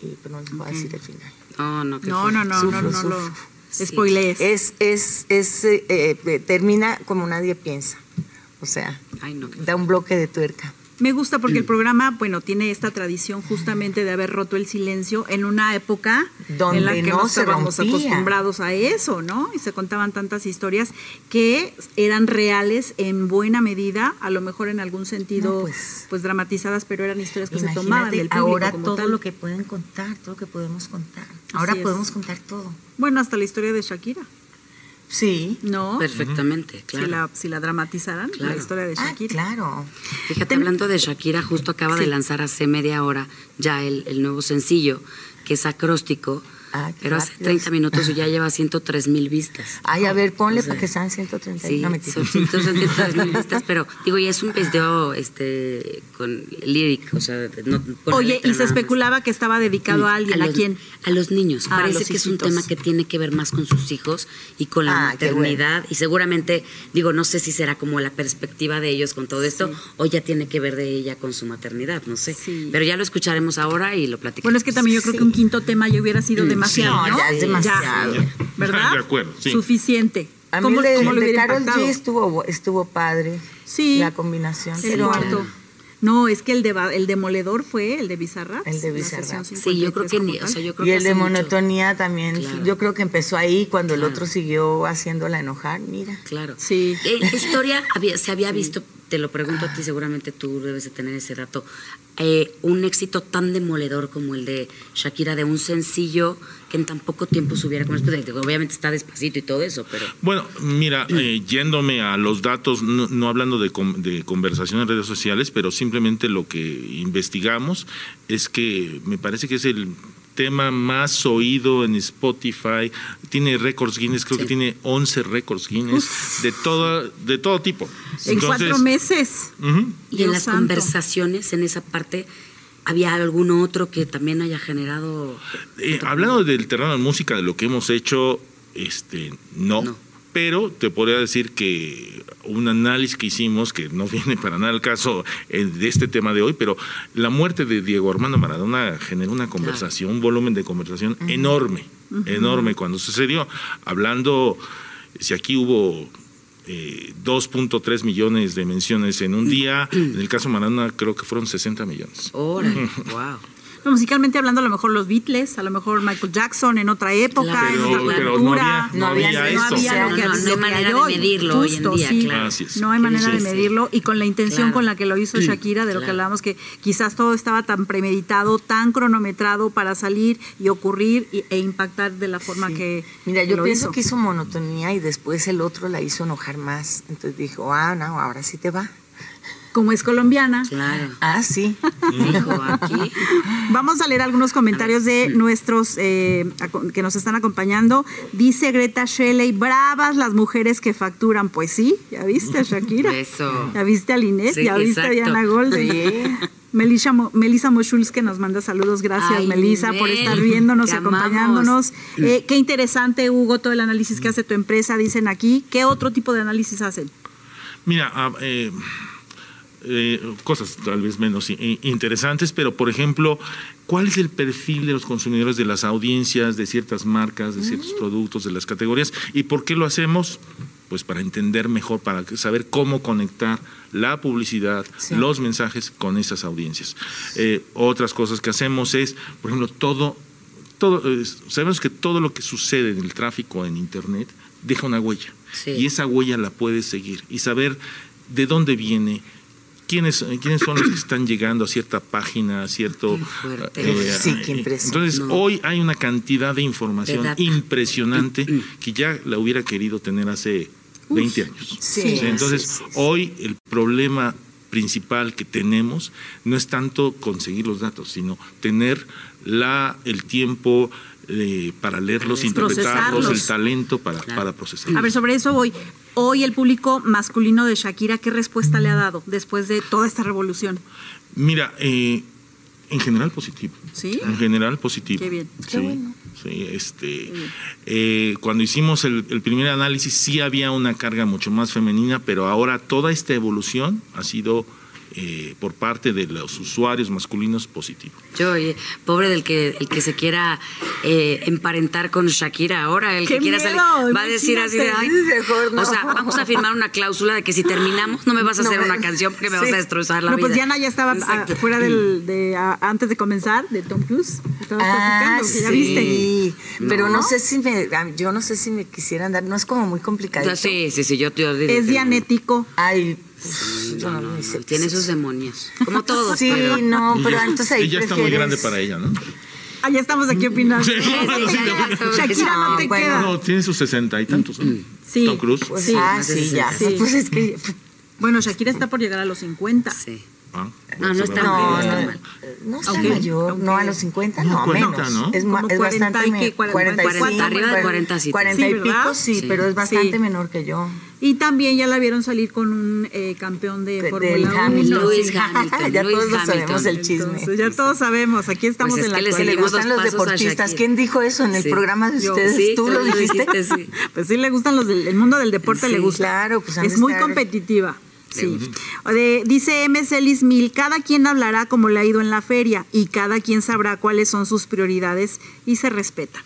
y pues no les voy a decir el final. No, no, No, no, no, Sufro, no, no sufro. lo Sí. spoilees. Es, es, es, eh, eh, termina como nadie piensa. O sea, Ay, no, da un bloque de tuerca. Me gusta porque el programa, bueno, tiene esta tradición justamente de haber roto el silencio en una época Donde en la que no estábamos rompía. acostumbrados a eso, ¿no? Y se contaban tantas historias que eran reales en buena medida, a lo mejor en algún sentido, No, pues, pues, dramatizadas, pero eran historias que se tomaban del público ahora como todo tal. lo que pueden contar, todo lo que podemos contar. Ahora podemos contar todo. Bueno, hasta la historia de Shakira, Sí. ¿no? Perfectamente, claro. Si la, si la dramatizaran, la historia de Ah, Shakira. claro. Fíjate, hablando de Shakira, justo acaba de lanzar hace media hora ya el, el nuevo sencillo, que es acróstico, Ah, pero hace rápido. 30 minutos y ya lleva 103 mil vistas. Ay, a ver, ponle O sea, para que sean 130. Sí, no, son 103 mil (laughs) vistas, pero digo, y es un video este, con lyric, o sea, no, Oye, y se más. especulaba que estaba dedicado a alguien, ¿a, los, quién? A los niños. Ah, Parece los que es un tema que tiene que ver más con sus hijos y con la Ah, maternidad. Y seguramente, digo, no sé si será como la perspectiva de ellos con todo esto o ya tiene que ver de ella con su maternidad, no sé. Sí. Pero ya lo escucharemos ahora y lo platicamos. Bueno, es que también yo creo Sí. que un quinto tema ya hubiera sido Mm, demasiado, sí, ¿no? ya es demasiado. Ya, (laughs) ¿Verdad? De acuerdo, sí. Suficiente. A mí ¿Cómo, el de, cómo de impactado? G estuvo, estuvo padre. Sí. La combinación. El cuarto. No, es que el, de, el demoledor fue el de Bizarrap. El de Bizarrap. sesión Sí, yo creo 53 que ni, o tal. sea, yo creo Y que el de mucho- monotonía también, Claro. yo creo que empezó ahí cuando el otro siguió haciéndola enojar, mira. Claro. Sí. Eh, ¿Qué historia había, se había visto? Te lo pregunto a ti, seguramente tú debes de tener ese dato. eh, un éxito tan demoledor como el de Shakira, de un sencillo que en tan poco tiempo subiera como Obviamente está despacito y todo eso, pero. Bueno, mira, eh, yéndome a los datos, no, hablando de, de conversación en redes sociales, pero simplemente lo que investigamos es que me parece que es el tema más oído en Spotify, tiene récords Guinness, creo Sí. que tiene 11 récords Guinness de todo de todo tipo. En cuatro meses. Y Dios en las santo. conversaciones, en esa parte, ¿había algún otro que también haya generado. Eh, hablando del terreno de música, de lo que hemos hecho, este, no. No. Pero te podría decir que un análisis que hicimos, que no (laughs) viene para nada al caso eh, de este tema de hoy, pero la muerte de Diego Armando Maradona generó una conversación, un volumen de conversación enorme, enorme cuando sucedió, hablando, si aquí hubo eh, 2.3 millones de menciones en un día, en el caso de Maradona creo que fueron 60 millones. Órale, wow. No, musicalmente hablando, a lo mejor los Beatles, a lo mejor Michael Jackson en otra época, Claro. en otra Pero- pero no cultura. había- no había no eso. había lo que, No, no hay manera de medirlo hoy en día, sí. claro. Así es. No hay manera de medirlo y con la intención Claro. con la que lo hizo Shakira, de lo que hablábamos, que quizás todo estaba tan premeditado, tan cronometrado para salir y ocurrir y- e impactar de la forma que Mira, yo lo pienso hizo. que hizo monotonía y después el otro la hizo enojar más. Entonces dijo, ah, no, ahora sí te va. Como es colombiana, Claro. Ah, sí. (laughs) Dijo aquí. Vamos a leer algunos comentarios de nuestros eh, que nos están acompañando. Dice Greta Shelley, bravas las mujeres que facturan. Pues sí, ya viste a Shakira. Eso. Ya viste a Linet, Sí, ya viste a. Diana Golden. Sí. Melissa, Mo- Melissa Moschulz que nos manda saludos. Gracias, Ay, Melissa, por estar viéndonos acompañándonos. Eh, qué interesante, Hugo, todo el análisis que hace tu empresa, dicen aquí. ¿Qué otro tipo de análisis hacen? Mira, ah, eh, eh, cosas tal vez menos interesantes, pero por ejemplo, ¿cuál es el perfil de los consumidores de las audiencias, de ciertas marcas, de ciertos productos, de las categorías? ¿Y por qué lo hacemos? Pues para entender mejor, para saber cómo conectar la publicidad, Sí. los mensajes con esas audiencias. Eh, otras cosas que hacemos es, por ejemplo, todo, todo eh, sabemos que todo lo que sucede en el tráfico en Internet deja una huella. Sí. Y esa huella la puedes seguir y saber de dónde viene, quiénes, quiénes son los que están llegando a cierta página, a cierto... Qué fuerte. eh, Sí, qué eh. Entonces, No. hoy hay una cantidad de información De data. impresionante que ya la hubiera querido tener hace 20 años. Sí, Entonces, sí, sí, sí. hoy el problema principal que tenemos no es tanto conseguir los datos, sino tener la, el tiempo eh, para leerlos, interpretarlos, el talento para, para procesarlos. A ver, sobre eso voy. Hoy el público masculino de Shakira, ¿qué respuesta le ha dado después de toda esta revolución? Mira, eh, en general positivo. ¿Sí? En general positivo. Qué bien. Sí, sí, este, eh, cuando hicimos el, el primer análisis sí había una carga mucho más femenina, pero ahora toda esta evolución ha sido eh, por parte de los usuarios masculinos positivo. Yo, oye, pobre del que el que se quiera eh, emparentar con Shakira ahora, el ¡Qué que quiera miedo! salir, va a decir así de, ay. Mejor no. o sea, vamos a firmar una cláusula de que si terminamos no me vas a No hacer una canción porque me Sí. vas a destrozar la No, vida. pues Diana ya estaba ah, fuera del, de, antes de comenzar, de Tom Cruise. Estaba Ah, platicando, que ya sí. viste. Pero No. no sé si me, yo no sé si me quisieran dar, no es como muy complicado. Sí, sí, sí, yo te Es dianético. Ay, no. Tiene sus demonios, como todos. Sí, pero- no, pero ya- entonces ahí ella está muy grande para ella, ¿no? Ah, ya estamos aquí opinando. Sí. Sí. Shakira no te No, bueno. queda. No, tiene sus sesenta y tantos. ¿no? Sí. Tom Cruise. Pues, Sí. ah, sí, ya. Sí. Pues es que Bueno, Shakira está por llegar a los 50. Sí. Ah, No, no está no, está no, mal. no está Aunque- mayor, no a los 50, No, no, 40, menos. ¿no? Es, ma- Como es 40 bastante y qué, 40, 45, arriba de 40 sí. 40 Sí, y pico, sí, Sí. pero es bastante Sí. menor que yo. Y también ya la vieron salir con un eh, campeón de, De- Fórmula del 1. Hamilton. Lewis sí. (laughs) Hamilton, ya Lewis todos lo Hamilton. sabemos el chisme. Entonces, ya todos sabemos, aquí estamos Pues es en la que le Que le actualidad. gustan los deportistas. ¿Quién dijo eso en el Sí. programa de Yo, ustedes? Sí, ¿Tú lo dijiste? sí. Pues sí le gustan los del el mundo del deporte, Sí, le gusta. claro, pues es muy estar- competitiva. Sí. De- dice M. Celis Mil, cada quien hablará como le ha ido en la feria y cada quien sabrá cuáles son sus prioridades y se respeta.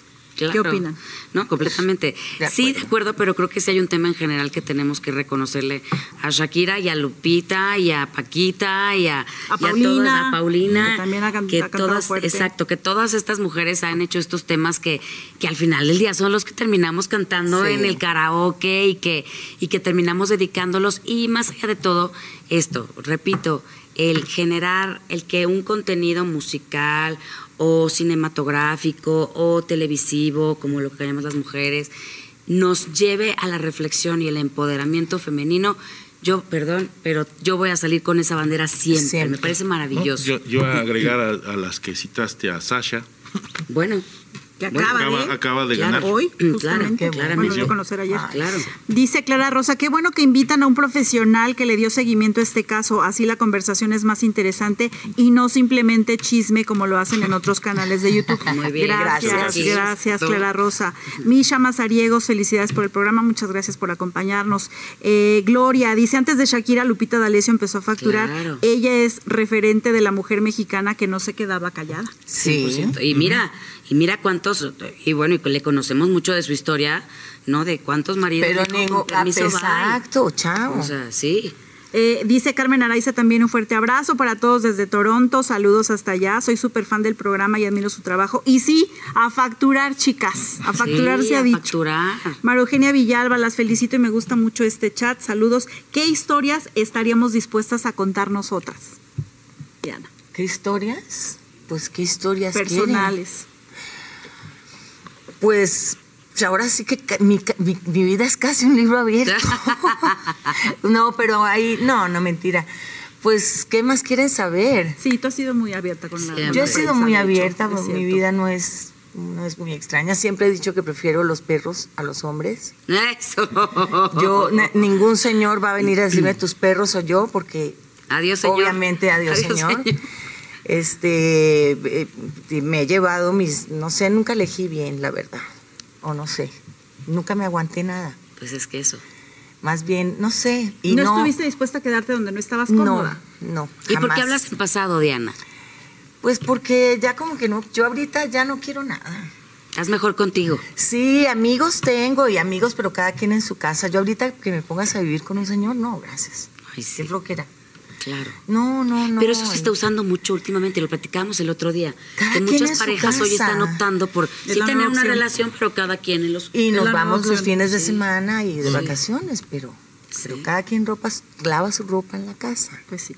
¿Qué opinan? No, completamente. De sí, de acuerdo. pero creo que sí hay un tema en general que tenemos que reconocerle a Shakira y a Lupita y a Paquita y a, A y Paulina, a Paulina, que también ha que ha todas, fuerte. exacto, que todas estas mujeres han hecho estos temas que, que al final del día son los que terminamos cantando Sí. en el karaoke y que, y que terminamos dedicándolos y más allá de todo esto, repito, el generar, el que un contenido musical o cinematográfico o televisivo, como lo que llamamos las mujeres, nos lleve a la reflexión y el empoderamiento femenino. Yo, perdón, pero yo voy a salir con esa bandera siempre. Siempre. Me parece ¿no? maravilloso. Yo, yo voy a agregar a, a las que citaste a Sasha. Bueno, Que Bueno, acaba, de, acaba de Claro. ganar. hoy, bueno, claramente. dio a conocer ayer. Ah, Claro. Dice Clara Rosa, qué bueno que invitan a un profesional que le dio seguimiento a este caso, así la conversación es más interesante y no simplemente chisme como lo hacen en otros canales de YouTube. (laughs) Muy bien, gracias, gracias. gracias, Clara Rosa. Misha Mazariegos, felicidades por el programa, muchas gracias por acompañarnos. Eh, Gloria, dice, antes de Shakira, Lupita D'Alessio empezó a facturar. Claro. Ella es referente de la mujer mexicana que no se quedaba callada. Sí. 100%. Y mira, y mira cuántos, y bueno, y le conocemos mucho de su historia, ¿no? De cuántos maridos. Pero ningún. Exacto, chao. O sea, sí. Eh, dice Carmen Araiza también un fuerte abrazo para todos desde Toronto, saludos hasta allá, soy súper fan del programa y admiro su trabajo. Y sí, a facturar, chicas, a facturar Sí, se ha a dicho. facturar. Villalba, las felicito y me gusta mucho este chat, saludos. ¿Qué historias estaríamos dispuestas a contar nosotras? Diana, ¿Qué historias? Pues qué historias quieren? Personales. Pues ahora sí que ca- mi, ca- mi- mi vida es casi un libro abierto. (laughs) no, pero ahí, no, no mentira. Pues, ¿qué más quieren saber? Sí, tú has sido muy abierta con la Siempre. Yo he sido muy hecho, abierta, mi vida no es, no es muy extraña. Siempre he dicho que prefiero los perros a los hombres. Eso. Yo, na- ningún señor va a venir a decirme tus perros o yo, porque Adiós, señor. obviamente adiós, señor. Este, eh, me he llevado mis, no sé, nunca elegí bien, la verdad, o no sé, nunca me aguanté nada. Pues es que eso. Más bien, no sé. Y no, no, estuviste dispuesta a quedarte donde no estabas no, cómoda. no. ¿Y por qué hablas en pasado, Diana? Pues porque ya como que no, yo ahorita ya no quiero nada. Haz mejor contigo. Sí, amigos tengo y amigos, pero cada quien en su casa. Yo ahorita que me pongas a vivir con un señor, no, gracias. Ay, sí. Qué flojera. Claro. No, no, no. Pero eso se está usando mucho últimamente, lo platicamos el otro día. Cada que muchas parejas hoy están optando por sí la tener una relación, pero cada quien en los Y Es nos vamos los fines de sí. semana y de Sí. vacaciones, pero, pero Sí. cada quien ropa, lava su ropa en la casa. Pues sí.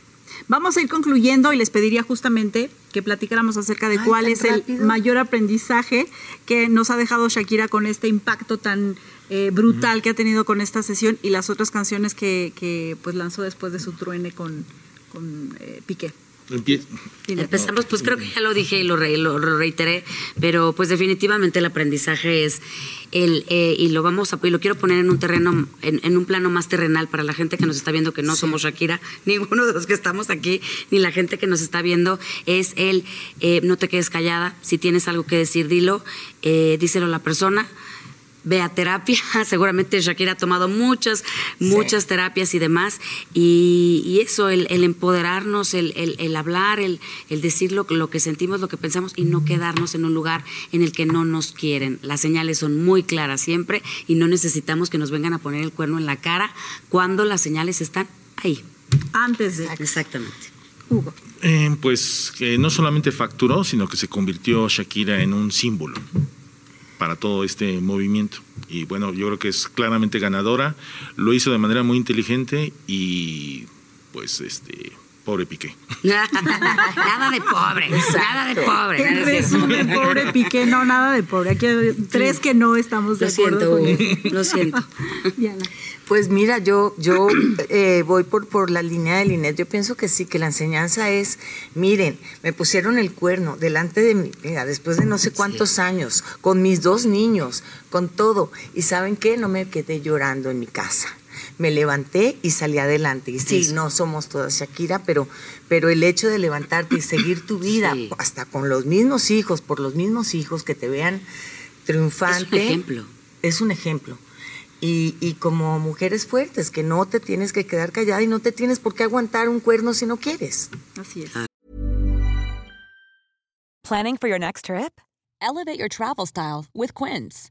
Vamos a ir concluyendo y les pediría justamente que platicáramos acerca de Ay, cuál es el mayor aprendizaje que nos ha dejado Shakira con este impacto tan eh, brutal que ha tenido con esta sesión y las otras canciones que, que, pues lanzó después de su truene con, con eh, Piqué. Empie- Dile. Empezamos, pues creo que ya lo dije y lo, re- lo- lo reiteré, pero pues definitivamente el aprendizaje es el, eh, y lo vamos a, y lo quiero poner en un terreno, en, en un plano más terrenal para la gente que nos está viendo, que no somos Shakira, (laughs) ninguno de los que estamos aquí, ni la gente que nos está viendo, es el eh, no te quedes callada, si tienes algo que decir, dilo, eh, díselo a la persona. Ve a terapia, (laughs) seguramente Shakira ha tomado muchas, muchas terapias y demás, y, y eso, el, el empoderarnos, el, el- el hablar, el, el decir lo, lo que sentimos, lo que pensamos y no quedarnos en un lugar en el que no nos quieren. Las señales son muy claras siempre y no necesitamos que nos vengan a poner el cuerno en la cara cuando las señales están ahí. Antes de Exactamente. Hugo. Eh, pues que no solamente facturó, sino que se convirtió Shakira en un símbolo para todo este movimiento. Y bueno, yo creo que es claramente ganadora, lo hizo de manera muy inteligente y pues este pobre Piqué. (laughs) nada de pobre, nada de pobre. En resumen, pobre Piqué, no, nada de pobre. Aquí hay tres que no estamos de Lo acuerdo siento, con Hugo, eso. lo siento. (laughs) Diana. Pues mira, yo, yo eh, voy por, por la línea de Linet. Yo pienso que sí, que la enseñanza es, miren, me pusieron el cuerno delante de mí, mira, después de no sé cuántos años, con mis dos niños, con todo. Y ¿saben qué? No me quedé llorando en mi casa. Me levanté y salí adelante. Y sí, Eso. no somos todas Shakira, pero, pero el hecho de levantarte y seguir tu (clears throat) vida, Sí. hasta con los mismos hijos, por los mismos hijos, que te vean triunfante. Es un ejemplo. Es un ejemplo. Y, y como mujeres fuertes, que no te tienes que quedar callada y no te tienes por qué aguantar un cuerno si no quieres. Así es. Planning for your next trip? Elevate your travel style with Quince.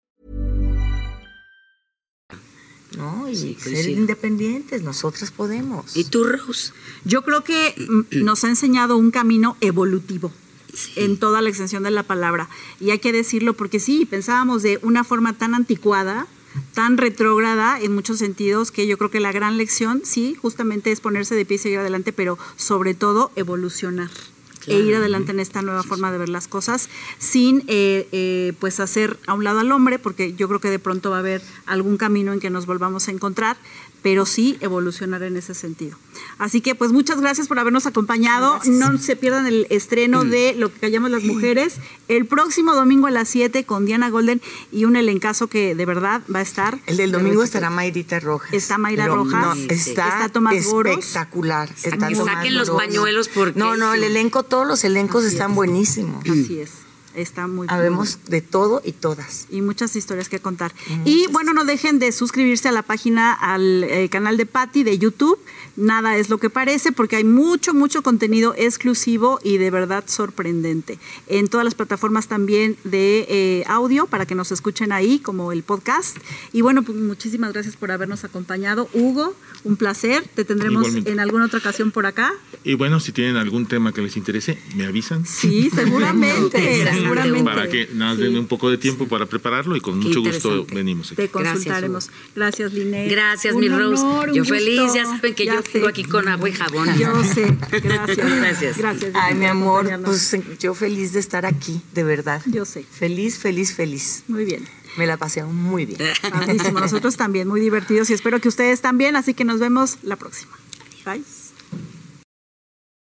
¿No? Y Sí, ser independientes, nosotras podemos. ¿Y tú, Rose? Yo creo que nos ha enseñado un camino evolutivo. en toda la extensión de la palabra. Y hay que decirlo porque sí, pensábamos de una forma tan anticuada, tan retrógrada en muchos sentidos, que yo creo que la gran lección, sí, justamente es ponerse de pie y seguir adelante, pero sobre todo evolucionar. E ir adelante en esta nueva forma de ver las cosas sin eh, eh, pues hacer a un lado al hombre porque yo creo que de pronto va a haber algún camino en que nos volvamos a encontrar pero sí evolucionar en ese sentido. Así que pues muchas gracias por habernos acompañado. No se pierdan el estreno de Lo que callamos las mujeres el próximo domingo a las 7 con Diana Golden y un elencazo que de verdad va a estar. El del domingo estará Mayrita Rojas. Está Mayra Rojas. está, Tomás espectacular. Está que saquen los pañuelos porque... No, no, el elenco, todos los elencos están buenísimos. Así es. Está muy Habemos de todo y todas. Y muchas historias que contar. Y bueno, no dejen de suscribirse a la página, al eh, canal de Patty de YouTube. Nada es lo que parece porque hay mucho, mucho contenido exclusivo y de verdad sorprendente. En todas las plataformas también de eh, audio para que nos escuchen ahí, como el podcast. Y bueno, pues muchísimas gracias por habernos acompañado. Hugo, un placer. Te tendremos en alguna otra ocasión por acá. Y bueno, si tienen algún tema que les interese, me avisan. Sí, seguramente. (laughs) Para que nos den un poco de tiempo para prepararlo y con mucho gusto venimos. Te consultaremos. Gracias, Linet. Gracias, mi Rose. yo feliz, ya saben que yo vengo aquí con agua y jabón. Yo sé. Gracias. (laughs) Gracias. Ay, mi amor, pues yo feliz de estar aquí, de verdad. Yo sé. Feliz, feliz, feliz. Muy bien. Me la pasé muy bien. Nosotros también, muy divertidos y espero que ustedes también, así que nos vemos la próxima. Bye.